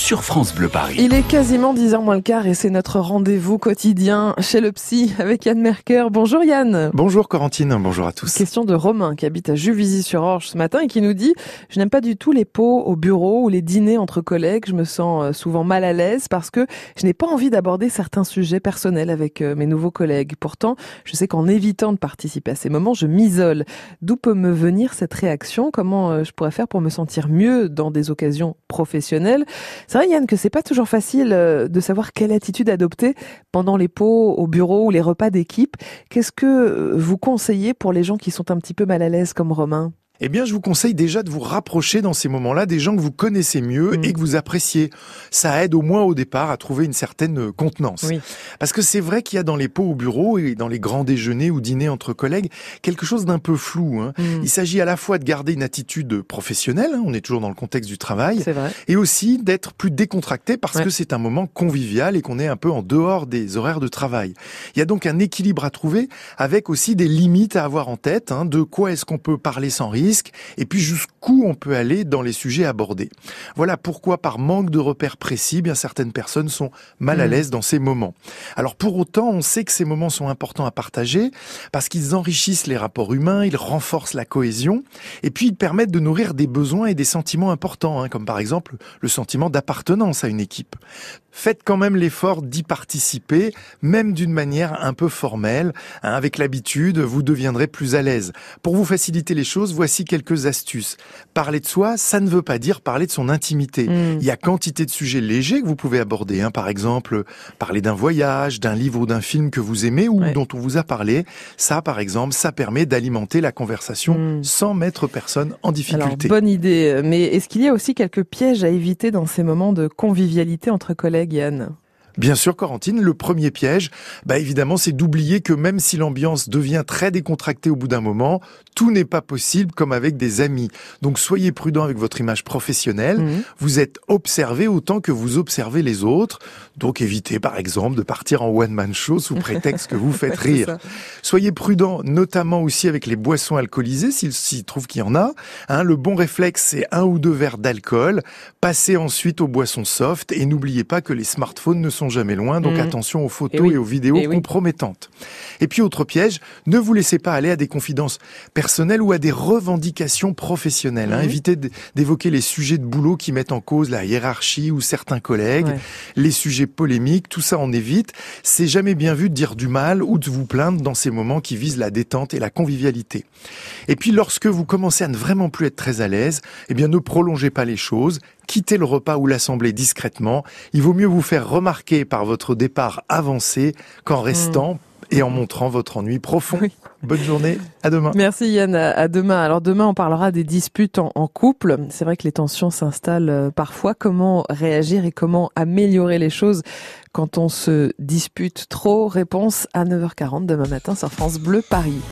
sur France Bleu Paris. Il est quasiment 10h moins le quart et c'est notre rendez-vous quotidien chez le psy avec Yann Merker. Bonjour Yann. Bonjour Corentine, bonjour à tous. Question de Romain qui habite à Juvisy-sur-Orge ce matin et qui nous dit « Je n'aime pas du tout les pots au bureau ou les dîners entre collègues. Je me sens euh, souvent mal à l'aise parce que je n'ai pas envie d'aborder certains sujets personnels avec euh, mes nouveaux collègues. Pourtant, je sais qu'en évitant de participer à ces moments, je m'isole. D'où peut me venir cette réaction? Comment euh, je pourrais faire pour me sentir mieux dans des occasions professionnelles? C'est vrai Yann que c'est pas toujours facile euh, de savoir quelle attitude adopter pendant les pots au bureau ou les repas d'équipe. Qu'est-ce que euh, vous conseillez pour les gens qui sont un petit peu mal à l'aise comme Romain? Eh bien, je vous conseille déjà de vous rapprocher dans ces moments-là des gens que vous connaissez mieux mm. et que vous appréciez. Ça aide au moins au départ à trouver une certaine contenance. Parce que c'est vrai qu'il y a dans les pots au bureau et dans les grands déjeuners ou dîners entre collègues quelque chose d'un peu flou. Hein. Mm. Il s'agit à la fois de garder une attitude professionnelle, hein, on est toujours dans le contexte du travail, et aussi d'être plus décontracté parce que c'est un moment convivial et qu'on est un peu en dehors des horaires de travail. Il y a donc un équilibre à trouver avec aussi des limites à avoir en tête. Hein, de quoi est-ce qu'on peut parler sans et puis jusqu'où on peut aller dans les sujets abordés. Voilà pourquoi, par manque de repères précis, bien certaines personnes sont mal à mm. l'aise dans ces moments. Alors pour autant, on sait que ces moments sont importants à partager parce qu'ils enrichissent les rapports humains, ils renforcent la cohésion et puis ils permettent de nourrir des besoins et des sentiments importants, hein, comme par exemple le sentiment d'appartenance à une équipe faites quand même l'effort d'y participer, même d'une manière un peu formelle. Hein, avec l'habitude, vous deviendrez plus à l'aise. Pour vous faciliter les choses, voici quelques astuces. Parler de soi, ça ne veut pas dire parler de son intimité. Hmm. Il y a quantité de sujets légers que vous pouvez aborder. Hein. Par exemple, parler d'un voyage, d'un livre ou d'un film que vous aimez ou dont on vous a parlé. Ça, par exemple, ça permet d'alimenter la conversation hmm. sans mettre personne en difficulté. bonne idée. Mais est-ce qu'il y a aussi quelques pièges à éviter dans ces moments de convivialité entre collègues Bien sûr, Corentine, le premier piège, bah évidemment, c'est d'oublier que même si l'ambiance devient très décontractée au bout d'un moment, tout n'est pas possible comme avec des amis. Donc soyez prudent avec votre image professionnelle. Mhm. Vous êtes observé autant que vous observez les autres. Donc évitez par exemple de partir en one-man show sous prétexte que vous faites rire. Soyez prudent notamment aussi avec les boissons alcoolisées s'il s'y trouve qu'il y en a. Hein, le bon réflexe c'est un ou deux verres d'alcool. Passez ensuite aux boissons soft et n'oubliez pas que les smartphones ne sont jamais loin. Donc mhm. attention aux photos et, aux vidéos compromettantes. Et puis autre piège, ne vous laissez pas aller à des confidences personnelles ou à des revendications professionnelles. Hein. Évitez d'évoquer les sujets de boulot qui mettent en cause la hiérarchie ou certains collègues, les sujets polémiques, tout ça on évite. C'est jamais bien vu de dire du mal ou de vous plaindre dans ces moments qui visent la détente et la convivialité. Et puis lorsque vous commencez à ne vraiment plus être très à l'aise, eh bien ne prolongez pas les choses, quittez le repas ou l'assemblée discrètement. Il vaut mieux vous faire remarquer par votre départ avancé qu'en restant, et en montrant votre ennui profond. Bonne journée, à demain. Merci Yann, à demain. Alors demain, on parlera des disputes en, couple. C'est vrai que les tensions s'installent euh, parfois. Comment réagir et comment améliorer les choses quand on se dispute trop? Réponse à 9h40 demain matin sur France Bleu Paris.